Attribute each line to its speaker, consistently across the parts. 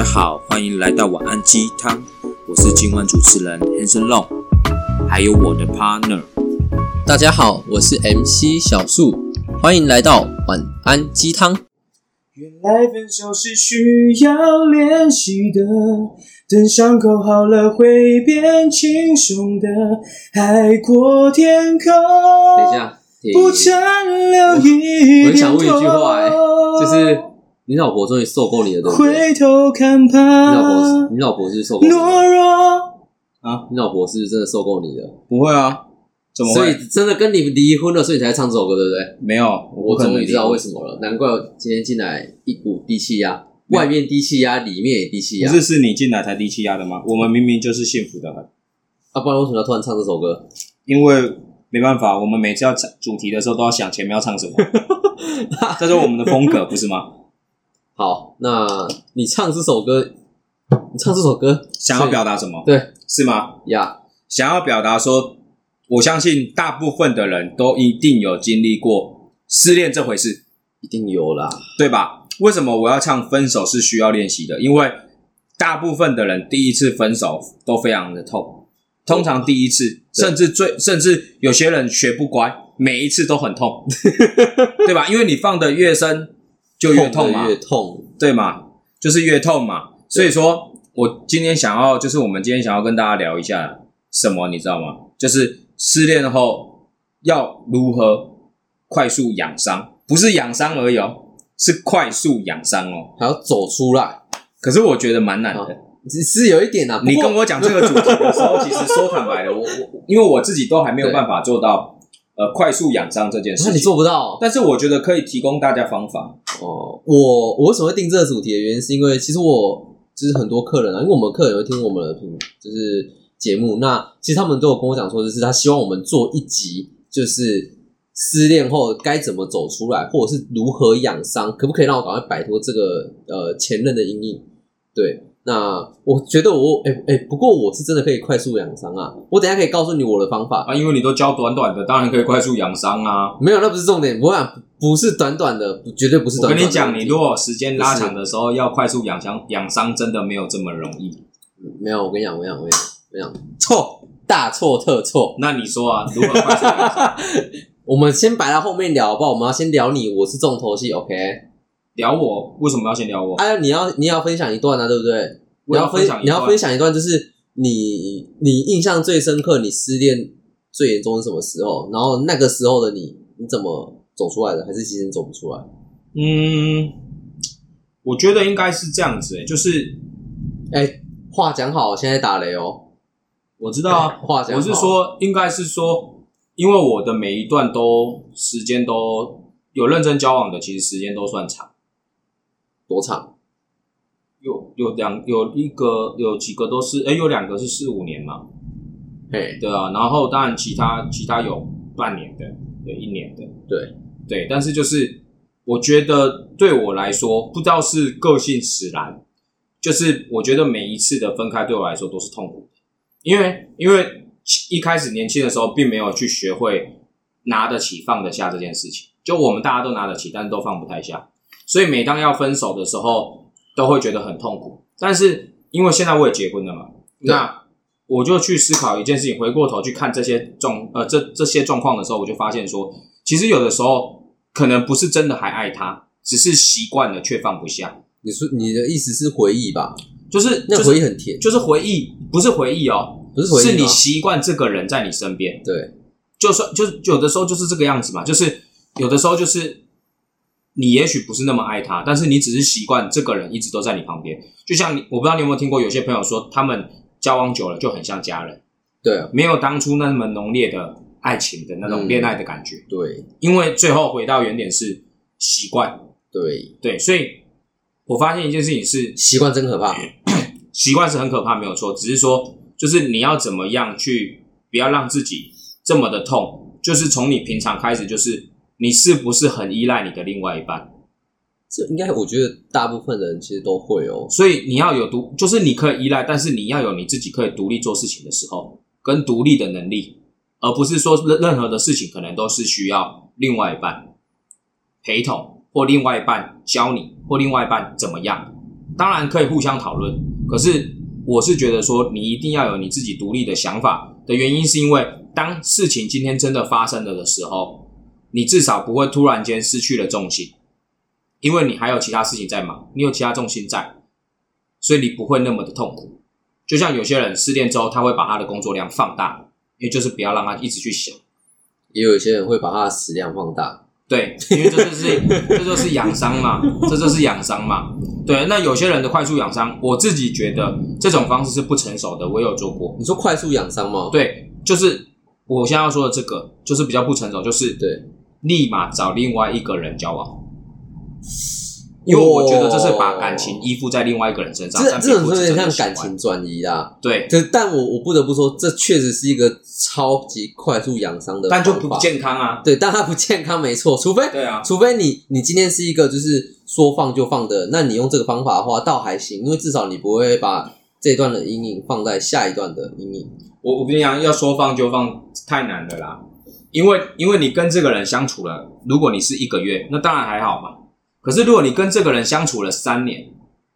Speaker 1: 家好，欢迎来到晚安鸡汤，我是今晚主持人 Hanson Long，还有我的 partner。
Speaker 2: 大家好，我是 MC 小树，欢迎来到晚安鸡汤。
Speaker 3: 原来分手是需要练习的，等伤口好了会变轻松的，海阔天空。
Speaker 2: 等一下，停
Speaker 3: 不曾留一点
Speaker 2: 我很想问一句话、哎，就是你老婆终于受够你了，对不对？
Speaker 3: 回头看
Speaker 2: 你老婆是，，你老婆是受够你了？
Speaker 3: 懦弱。
Speaker 2: 你老婆是不是真的受够你了？
Speaker 3: 不会啊，怎么
Speaker 2: 所以
Speaker 3: 会？
Speaker 2: 真的跟你离婚了，所以你才唱这首歌，对不对？
Speaker 3: 没有，
Speaker 2: 我
Speaker 3: 可能
Speaker 2: 终于知道为什么了，难怪我今天进来一股低气压，外面低气压，里面也低气压
Speaker 3: 不。是是你进来才低气压的吗？我们明明就是幸福的很，
Speaker 2: 啊，不然为什么要突然唱这首歌？
Speaker 3: 因为没办法，我们每次要唱主题的时候都要想前面要唱什么，这是我们的风格，不是吗？
Speaker 2: 好，那你唱这首歌，你唱这首歌
Speaker 3: 想要表达什么？
Speaker 2: 对
Speaker 3: 是吗？
Speaker 2: 呀，
Speaker 3: 想要表达说，我相信大部分的人都一定有经历过失恋这回事，
Speaker 2: 一定有啦。
Speaker 3: 对吧？为什么我要唱分手是需要练习的？因为大部分的人第一次分手都非常的痛，通常第一次，甚至最甚至有些人学不乖，每一次都很痛，对吧？因为你放的越深就越痛嘛
Speaker 2: 得，越痛。
Speaker 3: 对嘛，就是越痛嘛。所以说我今天想要，就是我们今天想要跟大家聊一下什么，你知道吗？就是失恋后要如何快速养伤，不是养伤而已哦，是快速养伤哦。
Speaker 2: 还要走出来，
Speaker 3: 可是我觉得蛮难的。
Speaker 2: 只是有一点啊。
Speaker 3: 你跟我讲这个主题的时候，其实说坦白的，我我因为我自己都还没有办法做到呃快速养伤这件事
Speaker 2: 那你，做不到
Speaker 3: 但是我觉得可以提供大家方法。
Speaker 2: 哦。我我为什么会定这个主题的原因，是因为其实我就是很多客人啊，因为我们客人会听我们的频就是节目，那其实他们都有跟我讲说，就是他希望我们做一集，就是失恋后该怎么走出来，或者是如何养伤，可不可以让我赶快摆脱这个呃前任的阴影？对。那我觉得我哎哎、不过我是真的可以快速养伤啊！我等一下可以告诉你我的方法，
Speaker 3: 啊，因为你都教短短的，当然可以快速养伤啊。
Speaker 2: 没有，那不是重点。我想不是短短的，不绝对不是
Speaker 3: 我
Speaker 2: 短短的。
Speaker 3: 跟你讲，你如果时间拉长的时候，要快速养伤养伤，真的没有这么容易。
Speaker 2: 没有，我跟你讲，我跟你讲，我跟你讲，我跟你讲，
Speaker 3: 错，
Speaker 2: 大错特错。
Speaker 3: 那你说啊，如何快速养伤？
Speaker 2: 我们先摆到后面聊，好不好？我们要先聊你，我是重头戏，OK？
Speaker 3: 聊我为什么要先聊我？
Speaker 2: 哎、你要你要分享一段啊，对不对？你
Speaker 3: 我要
Speaker 2: 要分
Speaker 3: 分享一段
Speaker 2: 你要分享一段，就是你你印象最深刻，你失恋最严重是什么时候？然后那个时候的你，你怎么走出来的？还是其实你走不出来？
Speaker 3: 嗯，我觉得应该是这样子、欸，就是
Speaker 2: 哎、话讲好，现在打雷哦。
Speaker 3: 我知道啊，
Speaker 2: 话讲，
Speaker 3: 我是说，应该是说，因为我的每一段都时间都有认真交往的，其实时间都算长，
Speaker 2: 多长？
Speaker 3: 有有两有一个有几个都是，哎、有两个是四五年嘛，
Speaker 2: 嘿，
Speaker 3: 对啊，然后当然其他其他有半年的，有一年的，
Speaker 2: 对。
Speaker 3: 对，但是就是我觉得对我来说，不知道是个性使然，就是我觉得每一次的分开对我来说都是痛苦的，因为因为一开始年轻的时候并没有去学会拿得起放得下这件事情，就我们大家都拿得起，但是都放不太下，所以每当要分手的时候，都会觉得很痛苦。但是因为现在我也结婚了嘛，那我就去思考一件事情，回过头去看这些状呃这这些状况的时候，我就发现说，其实有的时候可能不是真的还爱他，只是习惯了却放不下，
Speaker 2: 你说你的意思是回忆吧？
Speaker 3: 就是
Speaker 2: 那回忆很甜，
Speaker 3: 就是回忆，不是回忆哦，
Speaker 2: 不是回忆
Speaker 3: 是你习惯这个人在你身边，
Speaker 2: 对，
Speaker 3: 就算就是有的时候就是这个样子嘛，就是有的时候就是你也许不是那么爱他，但是你只是习惯这个人一直都在你旁边。就像你，我不知道你有没有听过，有些朋友说他们交往久了就很像家人，
Speaker 2: 对啊，
Speaker 3: 没有当初那么浓烈的爱情的那种
Speaker 2: 嗯。
Speaker 3: 恋爱的感觉，
Speaker 2: 对。
Speaker 3: 因为最后回到原点是习惯。
Speaker 2: 对，
Speaker 3: 对，所以我发现一件事情是
Speaker 2: 习惯真可怕。
Speaker 3: 习惯是很可怕，没有错，只是说就是你要怎么样去不要让自己这么的痛，就是从你平常开始，就是你是不是很依赖你的另外一半，
Speaker 2: 这应该我觉得大部分人其实都会哦。
Speaker 3: 所以你要有独，就是你可以依赖，但是你要有你自己可以独立做事情的时候，跟独立的能力，而不是说任任何的事情可能都是需要另外一半陪同，或另外一半教你，或另外一半怎么样，当然可以互相讨论，可是我是觉得说，你一定要有你自己独立的想法的原因，是因为当事情今天真的发生了的时候，你至少不会突然间失去了重心，因为你还有其他事情在忙，你有其他重心在，所以你不会那么的痛苦。就像有些人失恋之后，他会把他的工作量放大，因为就是不要让他一直去想。
Speaker 2: 也有一些人会把他的食量放大。
Speaker 3: 对，因为这就是 这就是养伤嘛，这就是养伤嘛。对，那有些人的快速养伤，我自己觉得这种方式是不成熟的，我有做过。
Speaker 2: 你说快速养伤吗？
Speaker 3: 对，就是我现在要说的这个，就是比较不成熟，就是
Speaker 2: 对，
Speaker 3: 立马找另外一个人交往，因为我觉得这是把感情依附在另外一个人身上，
Speaker 2: 这这种有点
Speaker 3: 是
Speaker 2: 像感情转移啦。
Speaker 3: 对，
Speaker 2: 可但我我不得不说，这确实是一个超级快速养伤的，
Speaker 3: 但就不健康啊。
Speaker 2: 对，但它不健康，没错。除非
Speaker 3: 对啊，
Speaker 2: 除非你你今天是一个就是说放就放的，那你用这个方法的话，倒还行，因为至少你不会把这段的阴影放在下一段的阴影。
Speaker 3: 我我跟你讲，要说放就放太难了啦，因为因为你跟这个人相处了，如果你是一个月，那当然还好嘛。可是如果你跟这个人相处了三年，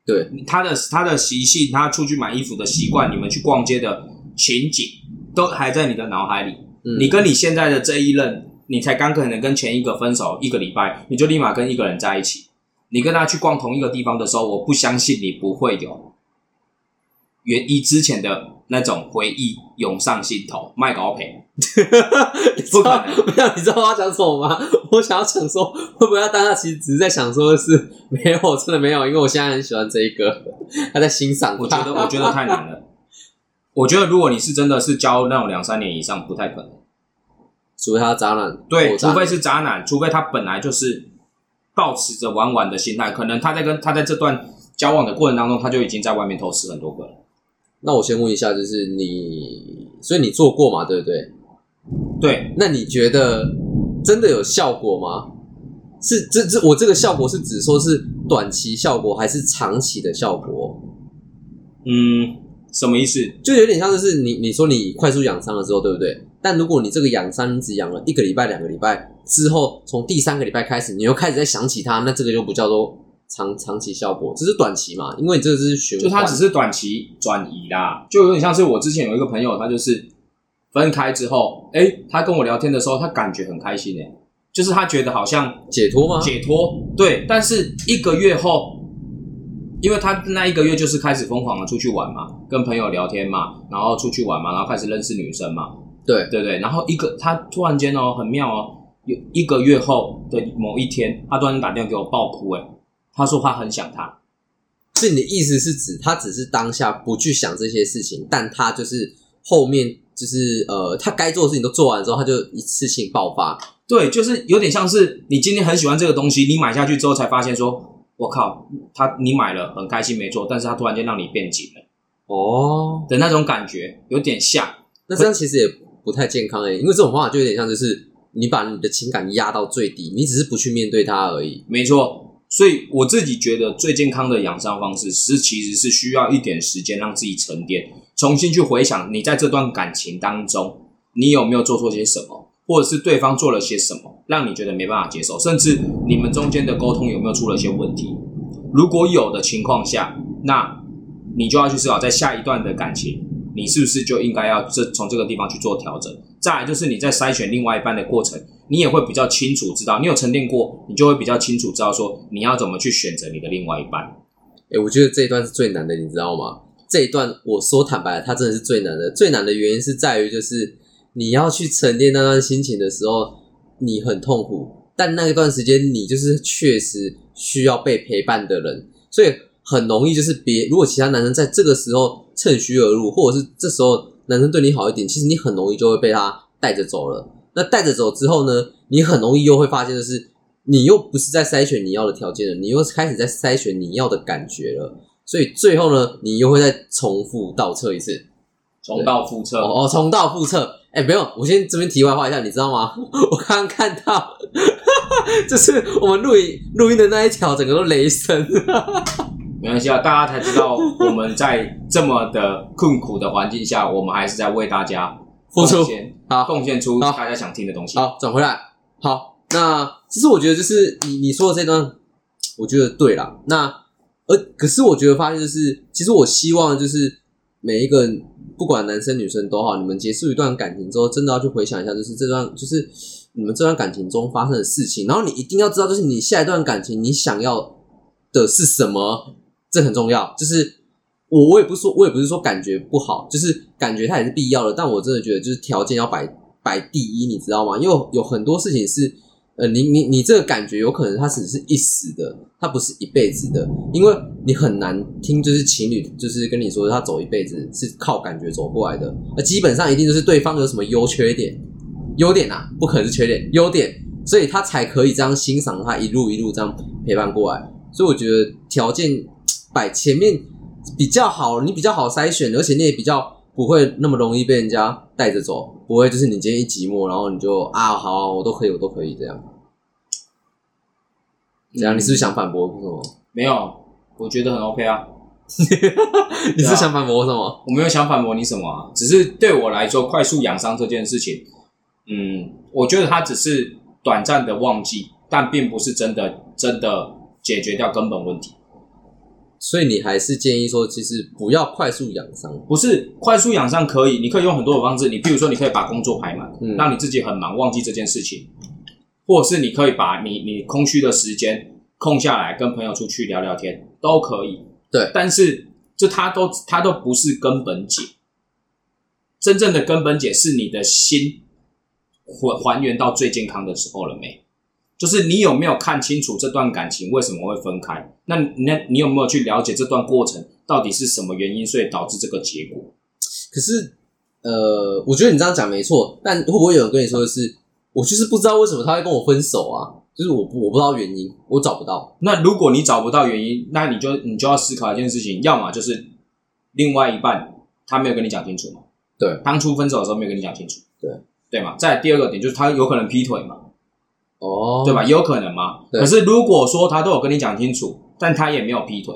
Speaker 2: 对，
Speaker 3: 他的他的习性，他出去买衣服的习惯，你们去逛街的情景，都还在你的脑海里。
Speaker 2: 嗯
Speaker 3: 你跟你现在的这一任，你才刚可能跟前一个分手一个礼拜，你就立马跟一个人在一起。你跟他去逛同一个地方的时候，我不相信你不会有原一之前的那种回忆涌上心头，卖高赔。不可能
Speaker 2: 没有，你知道我要讲什么吗？我想要讲说，会不会他当下其实只是在想说的是，没有，真的没有，因为我现在很喜欢这一个，他在欣赏
Speaker 3: 我觉得我觉得太难了。我觉得如果你是真的是交那种两三年以上，不太可能。
Speaker 2: 除非他渣男，
Speaker 3: 对，除非是渣男，除非他本来就是抱持着玩玩的心态，可能他在跟他在这段交往的过程当中，他就已经在外面偷吃很多个了。
Speaker 2: 那我先问一下，就是你，所以你做过嘛，对不对？
Speaker 3: 对，
Speaker 2: 那你觉得真的有效果吗？是这这我这个效果是指说是短期效果还是长期的效果？
Speaker 3: 嗯，什么意思？
Speaker 2: 就有点像就是你你说你快速养伤了之后，对不对？但如果你这个养伤你只养了一个礼拜、两个礼拜之后，从第三个礼拜开始，你又开始在想起它，那这个就不叫做长长期效果，只是短期嘛？因为你这个是循环，
Speaker 3: 就他只是短期转移啦，就有点像是我之前有一个朋友，他就是分开之后，哎，他跟我聊天的时候，他感觉很开心诶，就是他觉得好像
Speaker 2: 解脱吗？
Speaker 3: 解脱，对，但是一个月后，因为他那一个月就是开始疯狂的出去玩嘛，跟朋友聊天嘛，然后出去玩嘛，然后开始认识女生嘛，
Speaker 2: 对，
Speaker 3: 对对？然后一个他突然间哦，很妙哦，有一个月后的某一天，他突然间打电话给我爆哭，诶，他说他很想他，
Speaker 2: 是你的意思是指他只是当下不去想这些事情，但他就是后面就是呃，他该做的事情都做完之后，他就一次性爆发。
Speaker 3: 对，就是有点像是你今天很喜欢这个东西，你买下去之后才发现说，我靠，他你买了很开心没错，但是他突然间让你变紧了
Speaker 2: 哦，
Speaker 3: 的那种感觉，有点像。
Speaker 2: 那这样其实也不太健康诶、因为这种方法就有点像就是你把你的情感压到最低，你只是不去面对它而已。
Speaker 3: 没错，所以我自己觉得最健康的养伤方式是，其实是需要一点时间让自己沉淀，重新去回想你在这段感情当中，你有没有做错些什么，或者是对方做了些什么，让你觉得没办法接受，甚至你们中间的沟通有没有出了些问题。如果有的情况下，那你就要去思考，在下一段的感情，你是不是就应该要这从这个地方去做调整？再来就是你在筛选另外一半的过程，你也会比较清楚知道，你有沉淀过，你就会比较清楚知道说你要怎么去选择你的另外一半。
Speaker 2: 诶、我觉得这一段是最难的，你知道吗？这一段我说坦白了，它真的是最难的。最难的原因是在于，就是你要去沉淀那段心情的时候，你很痛苦，但那一段时间你就是确实需要被陪伴的人，所以很容易就是别如果其他男生在这个时候趁虚而入，或者是这时候男生对你好一点，其实你很容易就会被他带着走了。那带着走之后呢，你很容易又会发现，就是你又不是在筛选你要的条件了，你又开始在筛选你要的感觉了。所以最后呢，你又会再重复倒测一次，
Speaker 3: 重蹈覆辙，
Speaker 2: 哦哦，重蹈覆辙。哎，不用，我先这边题外话一下，你知道吗？我刚刚看到，就是我们录音录音的那一条，整个都雷声。
Speaker 3: 没关系啊，大家才知道我们在这么的困苦的环境下，我们还是在为大家
Speaker 2: 付出好
Speaker 3: 贡献出大家想听的东西。
Speaker 2: 好，转回来。好，那其实我觉得就是你你说的这段，我觉得对啦。那而可是我觉得发现就是，其实我希望就是每一个不管男生女生都好，你们结束一段感情之后，真的要去回想一下，就是这段就是你们这段感情中发生的事情，然后你一定要知道，就是你下一段感情你想要的是什么，这很重要。就是我我也不是说，我也不是说感觉不好，就是感觉它也是必要的，但我真的觉得就是条件要摆摆第一，你知道吗？因为有很多事情是。呃，你你你这个感觉有可能它只是一时的，它不是一辈子的，因为你很难听，就是情侣就是跟你说他走一辈子是靠感觉走过来的，那基本上一定就是对方有什么优缺点，优点啊，不可能是缺点，优点，所以他才可以这样欣赏他一路一路这样陪伴过来，所以我觉得条件摆前面比较好，你比较好筛选，而且你也比较不会那么容易被人家带着走。不会，就是你今天一寂寞，然后你就啊，好，我都可以，我都可以这样。这样，你是不是想反驳什么？
Speaker 3: 没有，我觉得很 OK 啊。
Speaker 2: 你是想反驳什么？
Speaker 3: 我没有想反驳你什么啊，只是对我来说，快速养伤这件事情，嗯，我觉得它只是短暂的忘记，但并不是真的真的解决掉根本问题。
Speaker 2: 所以你还是建议说，其实不要快速养伤。
Speaker 3: 不是快速养伤可以，你可以用很多的方式。你比如说，你可以把工作排满，
Speaker 2: 嗯
Speaker 3: 让你自己很忙，忘记这件事情，或者是你可以把你你空虚的时间空下来，跟朋友出去聊聊天，都可以。
Speaker 2: 对
Speaker 3: 但是这它都它都不是根本解，真正的根本解是你的心还还原到最健康的时候了没？就是你有没有看清楚这段感情为什么会分开？那那你有没有去了解这段过程到底是什么原因，所以导致这个结果？
Speaker 2: 可是，呃，我觉得你这样讲没错，但会不会有人跟你说的是，我就是不知道为什么他会跟我分手啊？就是我不我不知道原因，我找不到。
Speaker 3: 那如果你找不到原因，那你就你就要思考一件事情，要么就是另外一半他没有跟你讲清楚嘛，
Speaker 2: 对，
Speaker 3: 当初分手的时候没有跟你讲清楚，
Speaker 2: 对
Speaker 3: 对嘛。再第二个点就是他有可能劈腿嘛，
Speaker 2: 哦，
Speaker 3: 对吧？？也有可能嘛。可是如果说他都有跟你讲清楚，但他也没有劈腿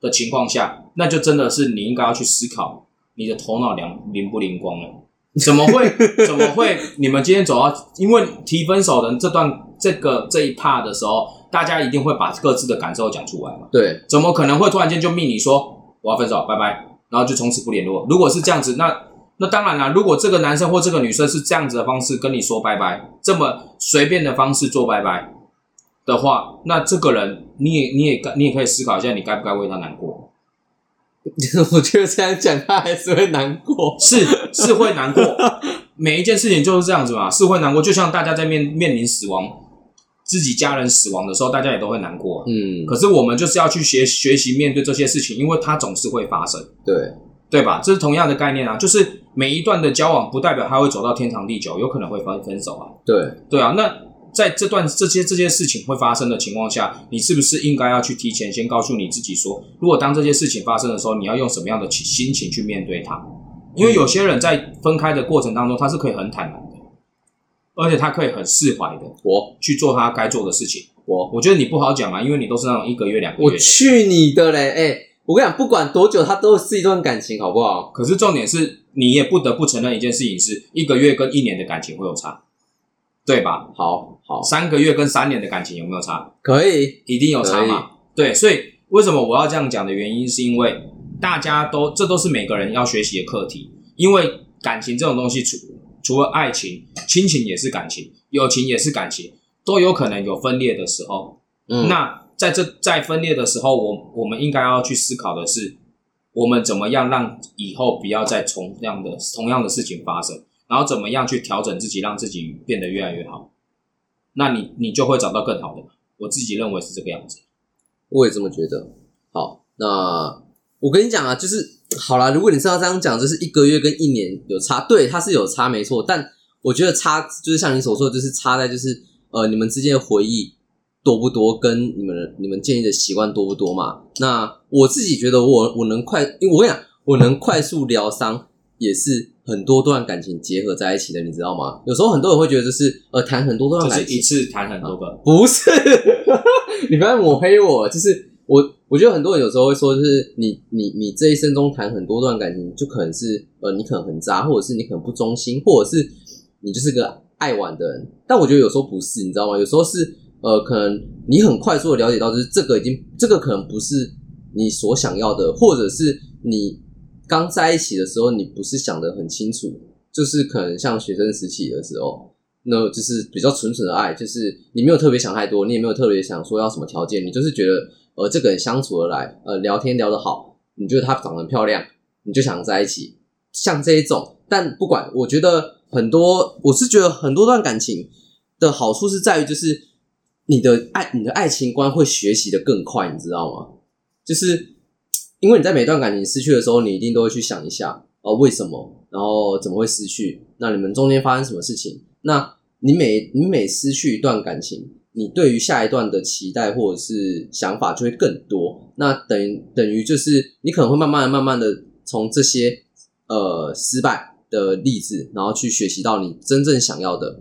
Speaker 3: 的情况下，那就真的是你应该要去思考你的头脑灵灵不灵光了。怎么会？怎么会？你们今天走到，因为提分手的这段这个这一 part 的时候，大家一定会把各自的感受讲出来嘛。
Speaker 2: 对，
Speaker 3: 怎么可能会突然间就命你说我要分手，拜拜，然后就从此不联络？如果是这样子，那那当然啦，如果这个男生或这个女生是这样子的方式跟你说拜拜，这么随便的方式做拜拜的话，那这个人你也你也该你也可以思考一下，你该不该为他难过？
Speaker 2: 我觉得这样讲他还是会难过。
Speaker 3: 是是会难过，每一件事情就是这样子嘛，是会难过。就像大家在面面临死亡，自己家人死亡的时候，大家也都会难过。
Speaker 2: 嗯，
Speaker 3: 可是我们就是要去学学习面对这些事情，因为它总是会发生。
Speaker 2: 对，
Speaker 3: 对吧？这是同样的概念啊，就是每一段的交往不代表他会走到天长地久，有可能会分分手啊。
Speaker 2: 对，
Speaker 3: 对啊，那在这段这些这些事情会发生的情况下，你是不是应该要去提前先告诉你自己说，如果当这些事情发生的时候，你要用什么样的情心情去面对它？因为有些人在分开的过程当中，他是可以很坦然的，而且他可以很释怀的
Speaker 2: 我
Speaker 3: 去做他该做的事情。
Speaker 2: 我
Speaker 3: 我觉得你不好讲啊，因为你都是那种一个月两个月我。
Speaker 2: 去你的嘞！哎、我跟你讲，不管多久，它都是一段感情，好不好？
Speaker 3: 可是重点是，你也不得不承认一件事情是，一个月跟一年的感情会有差，对吧？
Speaker 2: 好好，
Speaker 3: 三个月跟三年的感情有没有差？
Speaker 2: 可以，
Speaker 3: 一定有差嘛？对，所以为什么我要这样讲的原因，是因为大家都这都是每个人要学习的课题，因为感情这种东西，除除了爱情，亲情也是感情，友情也是感情，都有可能有分裂的时候。
Speaker 2: 嗯，
Speaker 3: 那在这在分裂的时候，我我们应该要去思考的是，我们怎么样让以后不要再同样的同样的事情发生，然后怎么样去调整自己，让自己变得越来越好。那你你就会找到更好的。我自己认为是这个样子。
Speaker 2: 我也这么觉得。好，那我跟你讲啊，就是好啦，如果你是要这样讲，就是一个月跟一年有差，对，它是有差，没错。但我觉得差就是像你所说的，就是差在就是呃，你们之间的回忆多不多，跟你们的你们建立的习惯多不多嘛。那我自己觉得我我能快，因为我跟你讲，我能快速疗伤，也是很多段感情结合在一起的，你知道吗？有时候很多人会觉得就是呃，谈很多段感情
Speaker 3: 是一次谈很多个，
Speaker 2: 不是，你不要抹黑我，就是我，我觉得很多人有时候会说，就是你你你这一生中谈很多段感情，就可能是呃你可能很渣，或者是你可能不忠心，或者是你就是个爱玩的人。但我觉得有时候不是，你知道吗？有时候是呃可能你很快速的了解到，就是这个已经这个可能不是你所想要的，或者是你刚在一起的时候，你不是想的很清楚，就是可能像学生时期的时候，那就是比较纯纯的爱，就是你没有特别想太多，你也没有特别想说要什么条件，你就是觉得呃这个人相处而来，呃聊天聊得好，你觉得她长得漂亮，你就想在一起，像这一种。但不管，我觉得很多，我是觉得很多段感情的好处是在于，就是你的爱，你的爱情观会学习的更快，你知道吗？就是因为你在每段感情失去的时候，你一定都会去想一下，哦，为什么，然后怎么会失去？那你们中间发生什么事情？那你每你每失去一段感情，你对于下一段的期待或者是想法就会更多。那等于等于就是你可能会慢慢的、慢慢的从这些呃失败。的例子，然后去学习到你真正想要的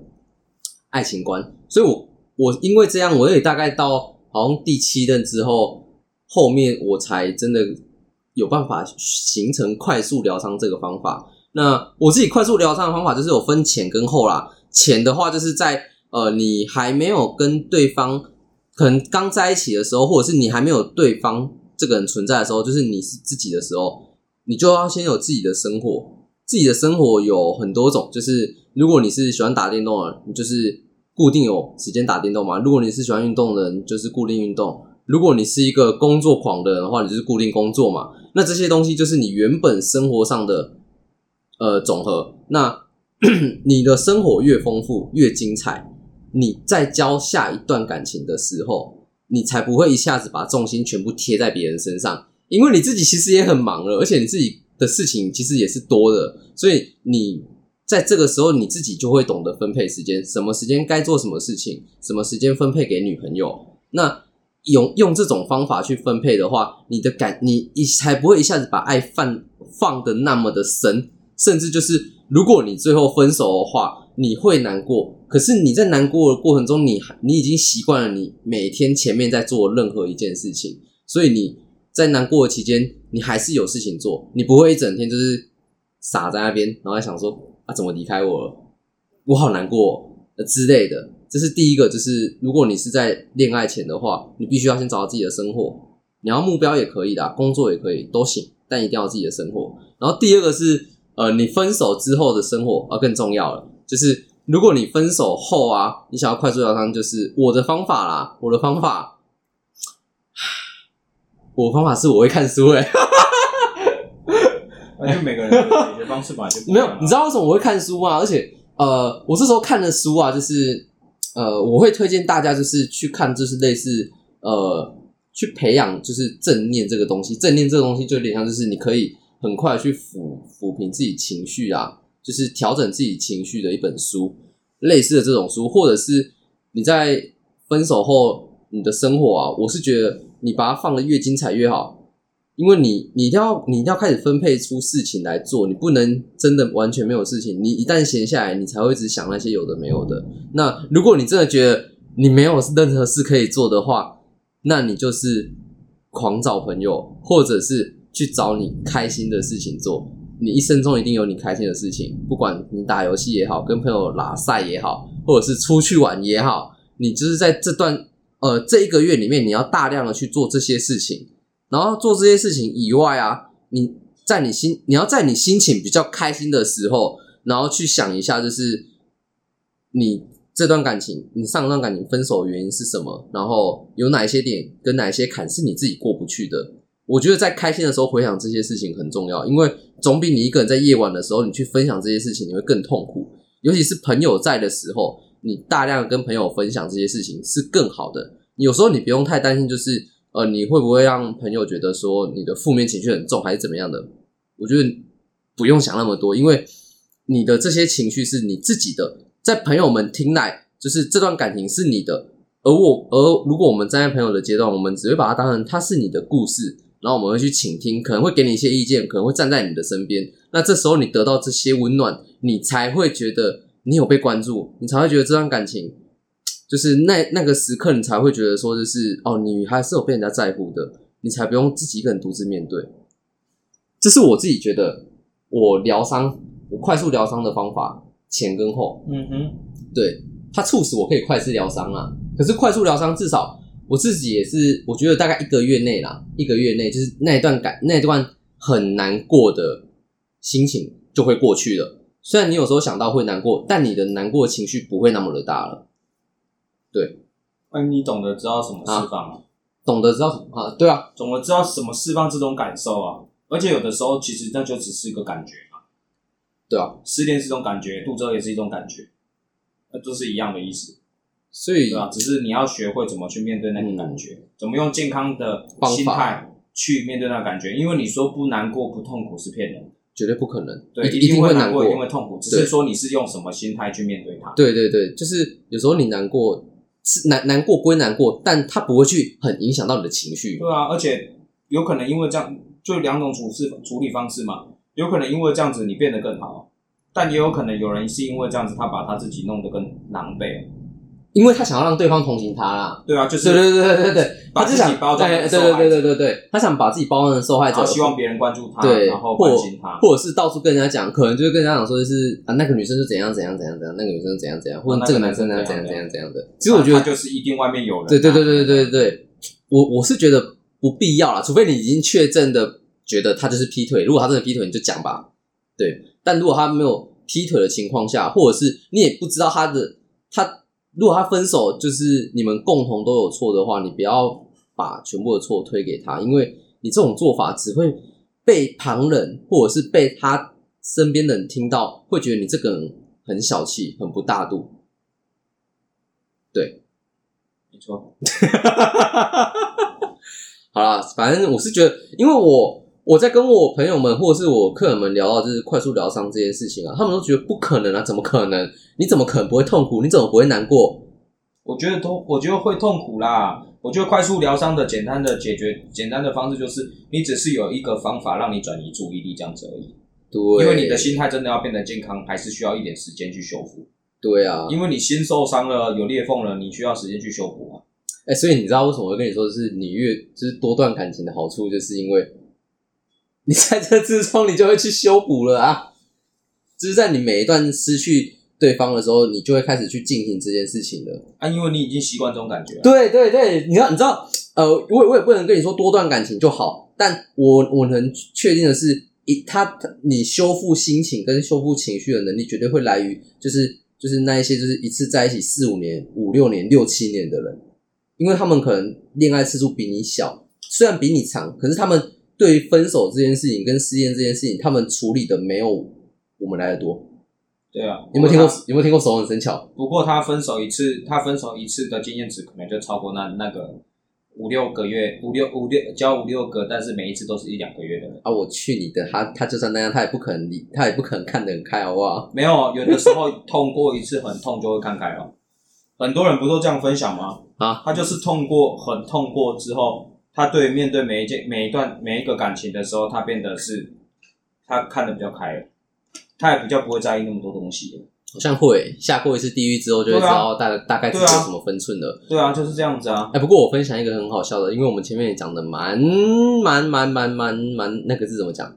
Speaker 2: 爱情观。所以，我我因为这样，我也大概到好像第七任之后，后面我才真的有办法形成快速疗伤这个方法。那我自己快速疗伤的方法就是有分前跟后啦。前的话，就是在呃你还没有跟对方可能刚在一起的时候，或者是你还没有对方这个人存在的时候，就是你是自己的时候，你就要先有自己的生活。自己的生活有很多种，就是如果你是喜欢打电动的，你就是固定有时间打电动嘛；如果你是喜欢运动的人，就是固定运动；如果你是一个工作狂的人的话，你就是固定工作嘛。那这些东西就是你原本生活上的呃总和。那 你的生活越丰富越精彩，你在交下一段感情的时候，你才不会一下子把重心全部贴在别人身上，因为你自己其实也很忙了，而且你自己。的事情其实也是多的，所以你在这个时候你自己就会懂得分配时间，什么时间该做什么事情，什么时间分配给女朋友。那用用这种方法去分配的话，你的感你一才不会一下子把爱放放的那么的深，甚至就是如果你最后分手的话，你会难过。可是你在难过的过程中，你你已经习惯了你每天前面在做任何一件事情，所以你。在难过的期间，你还是有事情做，你不会一整天就是傻在那边，然后在想说啊，怎么离开我？我好难过之类的。这是第一个，就是如果你是在恋爱前的话，你必须要先找到自己的生活。你要目标也可以的，工作也可以，都行，但一定要自己的生活。然后第二个是，呃，你分手之后的生活啊更重要了。就是如果你分手后啊，你想要快速疗伤，就是我的方法啦，我的方法。我方法是我会看书诶，
Speaker 3: 那就每个人的解决方式吧，就
Speaker 2: 没有。你知道为什么我会看书吗？而且呃，我这时候看的书啊，就是呃，我会推荐大家就是去看，就是类似呃，去培养就是正念这个东西。正念这个东西就有点像，就是你可以很快去抚抚平自己情绪啊，就是调整自己情绪的一本书，类似的这种书，或者是你在分手后你的生活啊，我是觉得。你把它放的越精彩越好，因为你你一定要你一定要开始分配出事情来做，你不能真的完全没有事情。你一旦闲下来，你才会一直想那些有的没有的。那如果你真的觉得你没有任何事可以做的话，那你就是狂找朋友，或者是去找你开心的事情做。你一生中一定有你开心的事情，不管你打游戏也好，跟朋友拉赛也好，或者是出去玩也好，你就是在这段。呃，这一个月里面，你要大量的去做这些事情，然后做这些事情以外啊，你在你心，你要在你心情比较开心的时候，然后去想一下，就是你这段感情，你上段感情分手的原因是什么？然后有哪些点跟哪些坎是你自己过不去的？我觉得在开心的时候回想这些事情很重要，因为总比你一个人在夜晚的时候你去分享这些事情，你会更痛苦，尤其是朋友在的时候。你大量跟朋友分享这些事情是更好的。有时候你不用太担心，就是呃，你会不会让朋友觉得说你的负面情绪很重，还是怎么样的？我觉得不用想那么多，因为你的这些情绪是你自己的，在朋友们听来，就是这段感情是你的。而我，而如果我们站在朋友的阶段，我们只会把它当成它是你的故事，然后我们会去倾听，可能会给你一些意见，可能会站在你的身边。那这时候你得到这些温暖，你才会觉得。你有被关注，你才会觉得这段感情就是那那个时刻，你才会觉得说，就是哦，你还是有被人家在乎的，你才不用自己一个人独自面对。这是我自己觉得我疗伤，我快速疗伤的方法，前跟后。
Speaker 3: 嗯哼，
Speaker 2: 对，它促使我可以快速疗伤啊。可是快速疗伤至少我自己也是，我觉得大概一个月内啦，一个月内就是那一段感那一段很难过的心情就会过去了。虽然你有时候想到会难过，但你的难过情绪不会那么的大了。对，
Speaker 3: 那你懂得知道什么释放啊？
Speaker 2: 懂得知道什么啊？对啊，
Speaker 3: 懂得知道什么释放这种感受啊？而且有的时候其实那就只是一个感觉嘛。
Speaker 2: 对啊，
Speaker 3: 失恋是一种感觉，肚子饿也是一种感觉，那都是一样的意思，
Speaker 2: 所以
Speaker 3: 对啊？只是你要学会怎么去面对那个感觉，怎么用健康的心态去面对那个感觉。因为你说不难过、不痛苦是骗人的，
Speaker 2: 绝对不可能，
Speaker 3: 对，
Speaker 2: 一
Speaker 3: 定会难过，一定会痛苦，只是说你是用什么心态去面对它。
Speaker 2: 对对对，就是有时候你难过是难难过归难过，但它不会去很影响到你的情绪。
Speaker 3: 对啊，而且有可能因为这样，就两种处事处理方式嘛，有可能因为这样子你变得更好，但也有可能有人是因为这样子他把他自己弄得更狼狈。
Speaker 2: 因为他想要让对方同情他啦。
Speaker 3: 对啊，就是
Speaker 2: 对对对对对对，
Speaker 3: 把自己
Speaker 2: 他就想
Speaker 3: 包装成
Speaker 2: 对对对
Speaker 3: 受害者
Speaker 2: 对对对对，他想把自己包装成受害者，
Speaker 3: 希望别人关注他，
Speaker 2: 对，
Speaker 3: 然后
Speaker 2: 或
Speaker 3: 关心他。
Speaker 2: 或者是到处跟人家讲，可能就是跟人家讲说，就是啊那个女生是怎样怎样怎样怎样，那个女生是怎样怎样，或者这个男生怎样怎样怎样怎样的。其实我觉得
Speaker 3: 就是一定外面有人啊。
Speaker 2: 对对对对对对对，我我是觉得不必要啦，除非你已经确证的觉得他就是劈腿，如果他真的劈腿，你就讲吧。对，但如果他没有劈腿的情况下，或者是你也不知道他的他，如果他分手就是你们共同都有错的话，你不要把全部的错推给他，因为你这种做法只会被旁人或者是被他身边的人听到，会觉得你这个人很小气，很不大度。对，
Speaker 3: 没错。
Speaker 2: 好啦，反正我是觉得，因为我我在跟我朋友们或者是我客人们聊到就是快速疗伤这件事情啊，他们都觉得不可能啊，怎么可能？你怎么可能不会痛苦？你怎么不会难过？
Speaker 3: 我觉得痛，我觉得会痛苦啦。我觉得快速疗伤的简单的解决简单的方式就是，你只是有一个方法让你转移注意力这样子而已。
Speaker 2: 对，
Speaker 3: 因为你的心态真的要变得健康，还是需要一点时间去修复。
Speaker 2: 对啊，
Speaker 3: 因为你心受伤了，有裂缝了，你需要时间去修补啊。
Speaker 2: 哎、所以你知道为什么我会跟你说，就是你越就是多段感情的好处，就是因为你在这之中，你就会去修补了啊。就是在你每一段失去对方的时候，你就会开始去进行这件事情了。
Speaker 3: 啊，因为你已经习惯这种感觉了。
Speaker 2: 对对对，你知道你知道，呃，我也我也不能跟你说多段感情就好，但我我能确定的是，一他他你修复心情跟修复情绪的能力，绝对会来于就是就是那一些就是一次在一起四五年、五六年、六七年的人，因为他们可能恋爱次数比你小，虽然比你长，可是他们对于分手这件事情跟失恋这件事情，他们处理的没有我们来的多。
Speaker 3: 对啊，
Speaker 2: 有没有听过？有没有听过手很生巧？
Speaker 3: 不过他分手一次，他分手一次的经验值可能就超过那那个五六个月，五六五六交五六个，但是每一次都是一两个月的。
Speaker 2: 啊，我去你的！他他就算那样，他也不可能理，他也不可能看得很开，好不好？
Speaker 3: 没有，有的时候痛过一次很痛就会看开了。很多人不都这样分享吗？
Speaker 2: 啊，
Speaker 3: 他就是痛过很痛过之后，他对面对每一件每一段每一个感情的时候，他变得是，他看的比较开了，他也比较不会在意那么多东西了。
Speaker 2: 好像会下过一次地狱之后，就会知道大大概自己
Speaker 3: 对啊
Speaker 2: 有什么分寸了。
Speaker 3: 对啊，就是这样子啊。
Speaker 2: 哎、不过我分享一个很好笑的，因为我们前面也讲的蛮蛮蛮蛮蛮蛮那个字怎么讲？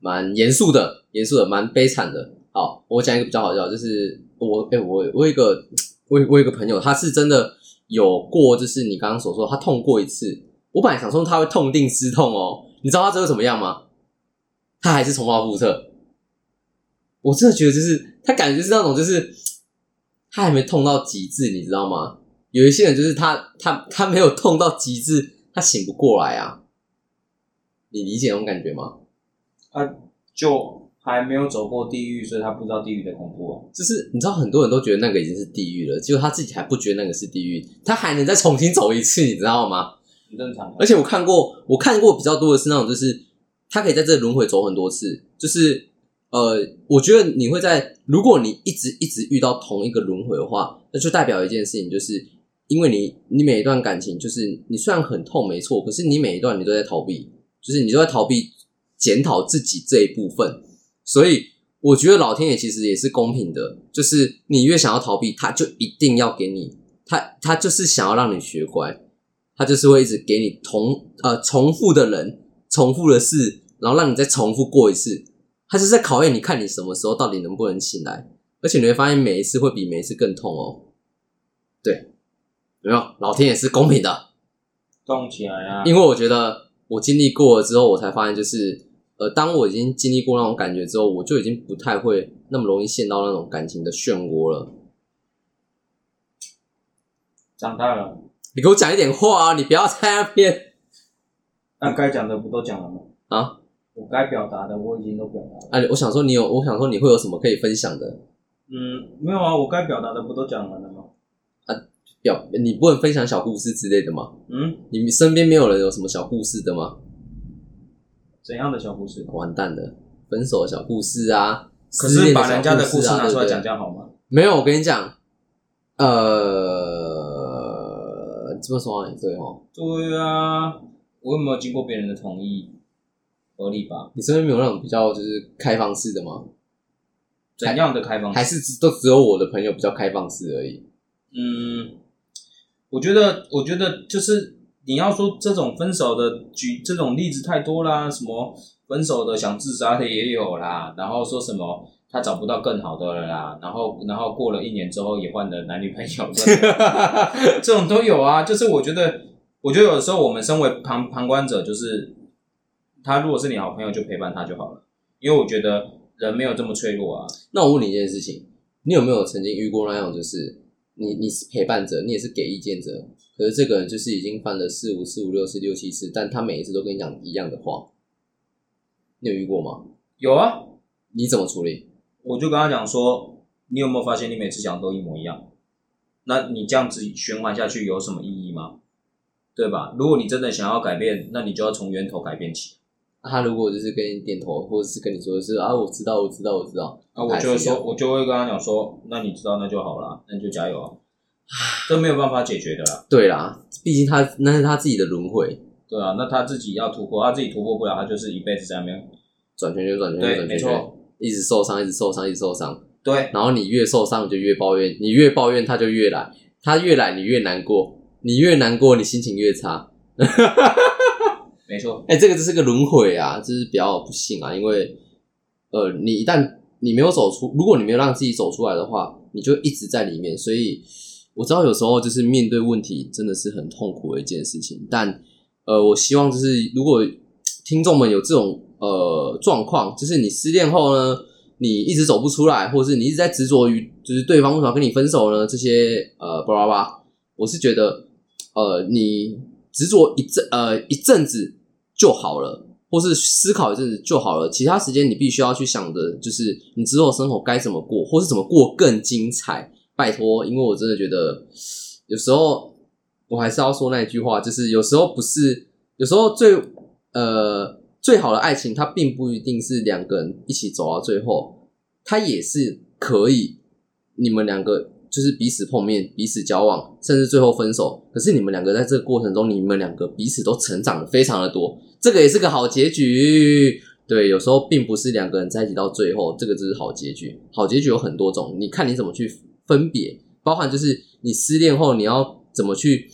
Speaker 2: 蛮严肃的，严肃的，蛮悲惨的。好，我讲一个比较好笑，就是我哎、我我有一个我有我有一个朋友，他是真的有过，就是你刚刚所说，他痛过一次。我本来想说他会痛定思痛哦，你知道他最后怎么样吗？他还是重蹈覆辙。我真的觉得就是他感觉就是那种就是他还没痛到极致，你知道吗？有一些人就是他他他没有痛到极致，他醒不过来啊。你理解那种感觉吗？
Speaker 3: 就还没有走过地狱，所以他不知道地狱的恐怖啊。
Speaker 2: 就是你知道很多人都觉得那个已经是地狱了，结果他自己还不觉得那个是地狱，他还能再重新走一次，你知道吗？
Speaker 3: 很正常。
Speaker 2: 而且我看过，我看过比较多的是那种，就是他可以在这轮回走很多次，就是呃，我觉得你会在，如果你一直一直遇到同一个轮回的话，那就代表一件事情，就是因为你你每一段感情，就是你虽然很痛没错，可是你每一段你都在逃避，就是你都在逃避检讨自己这一部分，所以我觉得老天爷其实也是公平的，就是你越想要逃避，他就一定要给你，他他就是想要让你学乖。他就是会一直给你同呃重复的人、重复的事，然后让你再重复过一次。他就是在考验你，看你什么时候到底能不能醒来。而且你会发现每一次会比每一次更痛哦。对，有没有？老天也是公平的，
Speaker 3: 动起来啊！
Speaker 2: 因为我觉得我经历过了之后，我才发现就是。呃，当我已经经历过那种感觉之后，我就已经不太会那么容易陷到那种感情的漩涡了。
Speaker 3: 长大了，
Speaker 2: 你给我讲一点话啊！你不要在那边
Speaker 3: 那该讲的不都讲了吗？
Speaker 2: 啊！
Speaker 3: 我该表达的我已经都表达了。
Speaker 2: 啊！我想说你有，我想说你会有什么可以分享的？
Speaker 3: 嗯，没有啊，我该表达的不都讲完了吗？
Speaker 2: 啊表你不能分享小故事之类的吗？
Speaker 3: 嗯，
Speaker 2: 你身边没有人有什么小故事的吗？
Speaker 3: 怎样的小故事？
Speaker 2: 完蛋了，分手的小故事啊！
Speaker 3: 可
Speaker 2: 失恋的
Speaker 3: 是把人家的故事
Speaker 2: 啊
Speaker 3: 拿出来讲
Speaker 2: 对不对
Speaker 3: 讲好吗？
Speaker 2: 没有，我跟你讲，呃，这么说好像也对哦。
Speaker 3: 对啊，我有没有经过别人的同意？合理吧？
Speaker 2: 你身边没有那种比较就是开放式的吗？
Speaker 3: 怎样的开放式？
Speaker 2: 还是只都只有我的朋友比较开放式而已？
Speaker 3: 嗯，我觉得，我觉得就是你要说这种分手的举这种例子太多啦，什么分手的想自杀的也有啦，然后说什么他找不到更好的了啦，然后然后过了一年之后也换了男女朋友，这种 都有啊。就是我觉得，我觉得有时候我们身为旁旁观者，就是他如果是你好朋友，就陪伴他就好了，因为我觉得人没有这么脆弱啊。
Speaker 2: 那我问你一件事情，你有没有曾经遇过那样，就是你你是陪伴者，你也是给意见者，可是这个人就是已经犯了四五四五六次六七次，但他每一次都跟你讲一样的话，你有遇过吗？
Speaker 3: 有啊，
Speaker 2: 你怎么处理？
Speaker 3: 我就跟他讲说，你有没有发现你每次讲都一模一样？那你这样子循环下去有什么意义吗？对吧？如果你真的想要改变，那你就要从源头改变起。
Speaker 2: 他如果就是跟你点头，或者是跟你说的是啊，我知道，我知道，我知道，
Speaker 3: 啊，我就会说，我就会跟他讲说，那你知道那就好了，那你就加油啊，这没有办法解决的啦。
Speaker 2: 对啦，毕竟他那是他自己的轮回，
Speaker 3: 对啊，那他自己要突破，他自己突破不了，他就是一辈子在那边。
Speaker 2: 转圈圈，转圈圈，转圈圈，
Speaker 3: 没错，
Speaker 2: 一直受伤，一直受伤，一直受伤。
Speaker 3: 对，
Speaker 2: 然后你越受伤，你就越抱怨，你越抱怨他就越来，他越来你越难过，你越难过你心情越差。
Speaker 3: 没错，
Speaker 2: 哎、这个就是个轮回啊，就是比较不幸啊，因为呃，你一旦你没有走出，如果你没有让自己走出来的话，你就一直在里面。所以我知道有时候就是面对问题真的是很痛苦的一件事情，但呃，我希望就是如果听众们有这种呃状况，就是你失恋后呢，你一直走不出来，或者是你一直在执着于就是对方为什么要跟你分手呢？这些呃巴拉巴，我是觉得呃你执着一阵呃一阵子就好了，或是思考一阵子就好了。其他时间你必须要去想的就是你之后生活该怎么过，或是怎么过更精彩。拜托，因为我真的觉得有时候我还是要说那句话，就是有时候不是，有时候最呃最好的爱情，它并不一定是两个人一起走到最后，它也是可以你们两个就是彼此碰面、彼此交往，甚至最后分手。可是你们两个在这个过程中，你们两个彼此都成长的非常的多，这个也是个好结局。对，有时候并不是两个人在一起到最后，这个就是好结局。好结局有很多种，你看你怎么去分别，包含就是你失恋后你要怎么去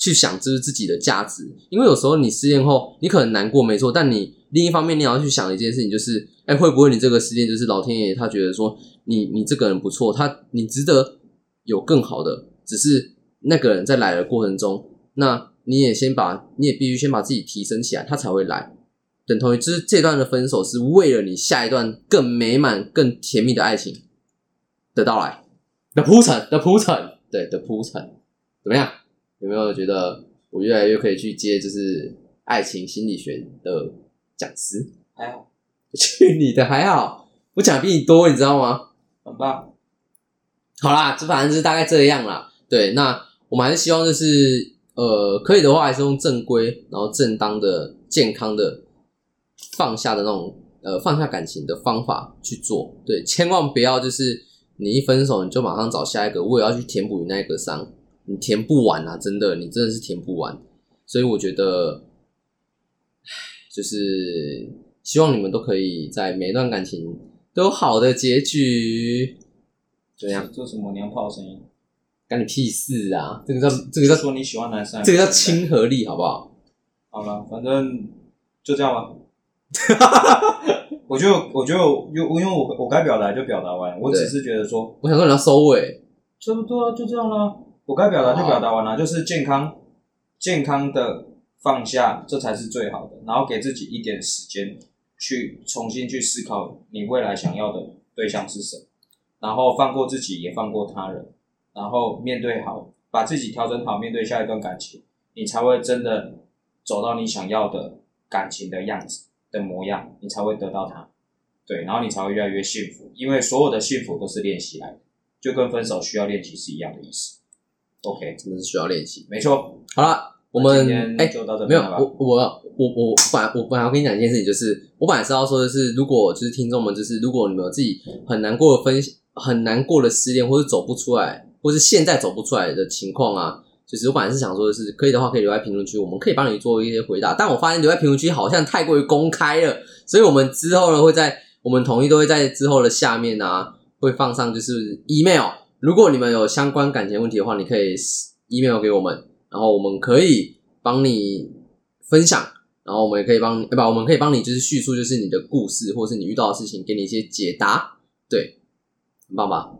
Speaker 2: 去想，就是自己的价值。因为有时候你失恋后，你可能难过没错，但你另一方面你要去想一件事情，就是哎，会不会你这个失恋就是老天爷他觉得说你你这个人不错，他你值得有更好的，只是那个人在来的过程中，那你也先把你也必须先把自己提升起来，他才会来。等同于就是这段的分手是为了你下一段更美满、更甜蜜的爱情的到来的铺陈的铺陈，对的铺陈，怎么样？有没有觉得我越来越可以去接就是爱情心理学的讲师？
Speaker 3: 还好，
Speaker 2: 去你的，还好，我讲的比你多，你知道吗？
Speaker 3: 很棒。
Speaker 2: 好啦，这反正就是大概这样啦。对，那我们还是希望就是呃，可以的话还是用正规，然后正当的、健康的放下的那种呃放下感情的方法去做。对，千万不要就是你一分手你就马上找下一个，我也要去填补你那个伤，你填不完啊，真的，你真的是填不完。所以我觉得，就是希望你们都可以在每一段感情都有好的结局。怎么样？
Speaker 3: 这什么娘炮声音？
Speaker 2: 干你屁事啊！这个叫这个叫
Speaker 3: 说你喜欢男生，
Speaker 2: 这个叫亲和力，好不好？
Speaker 3: 好了，反正就这样吧。我就我就因因为我我该表达就表达完，我只是觉得说
Speaker 2: 我想说你要收尾，
Speaker 3: 差不多啊，就这样啦。我该表达就表达完了，就是健康健康的放下，这才是最好的。然后给自己一点时间去重新去思考你未来想要的对象是什么，然后放过自己，也放过他人，然后面对好，把自己调整好，面对下一段感情，你才会真的走到你想要的感情的样子的模样，你才会得到它。对，然后你才会越来越幸福，因为所有的幸福都是练习来的，就跟分手需要练习是一样的意思。OK，
Speaker 2: 真的是需要练习。
Speaker 3: 没错，
Speaker 2: 好了，我们哎、
Speaker 3: 就到这
Speaker 2: 没有
Speaker 3: 边了吧？
Speaker 2: 我我我我本来我本来要跟你讲一件事情，就是我本来是要说的是，如果就是听众们，就是如果你们有自己很难过的分很难过的失恋，或是走不出来，或是现在走不出来的情况啊，就是我本来是想说的是，可以的话可以留在评论区，我们可以帮你做一些回答。但我发现留在评论区好像太过于公开了，所以我们之后呢会在我们统一都会在之后的下面啊会放上就是 email，如果你们有相关感情问题的话，你可以 email 给我们，然后我们可以帮你分享，然后我们也可以帮你，呃不，我们可以帮你就是叙述就是你的故事，或者是你遇到的事情，给你一些解答，对，很棒吧？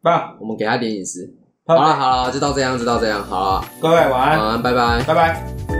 Speaker 3: 棒，
Speaker 2: 我们给他点隐私。
Speaker 3: 好
Speaker 2: 好了好了，就到这样，就到这样，好了，
Speaker 3: 各位晚安，
Speaker 2: 晚安，拜拜。
Speaker 3: 拜拜。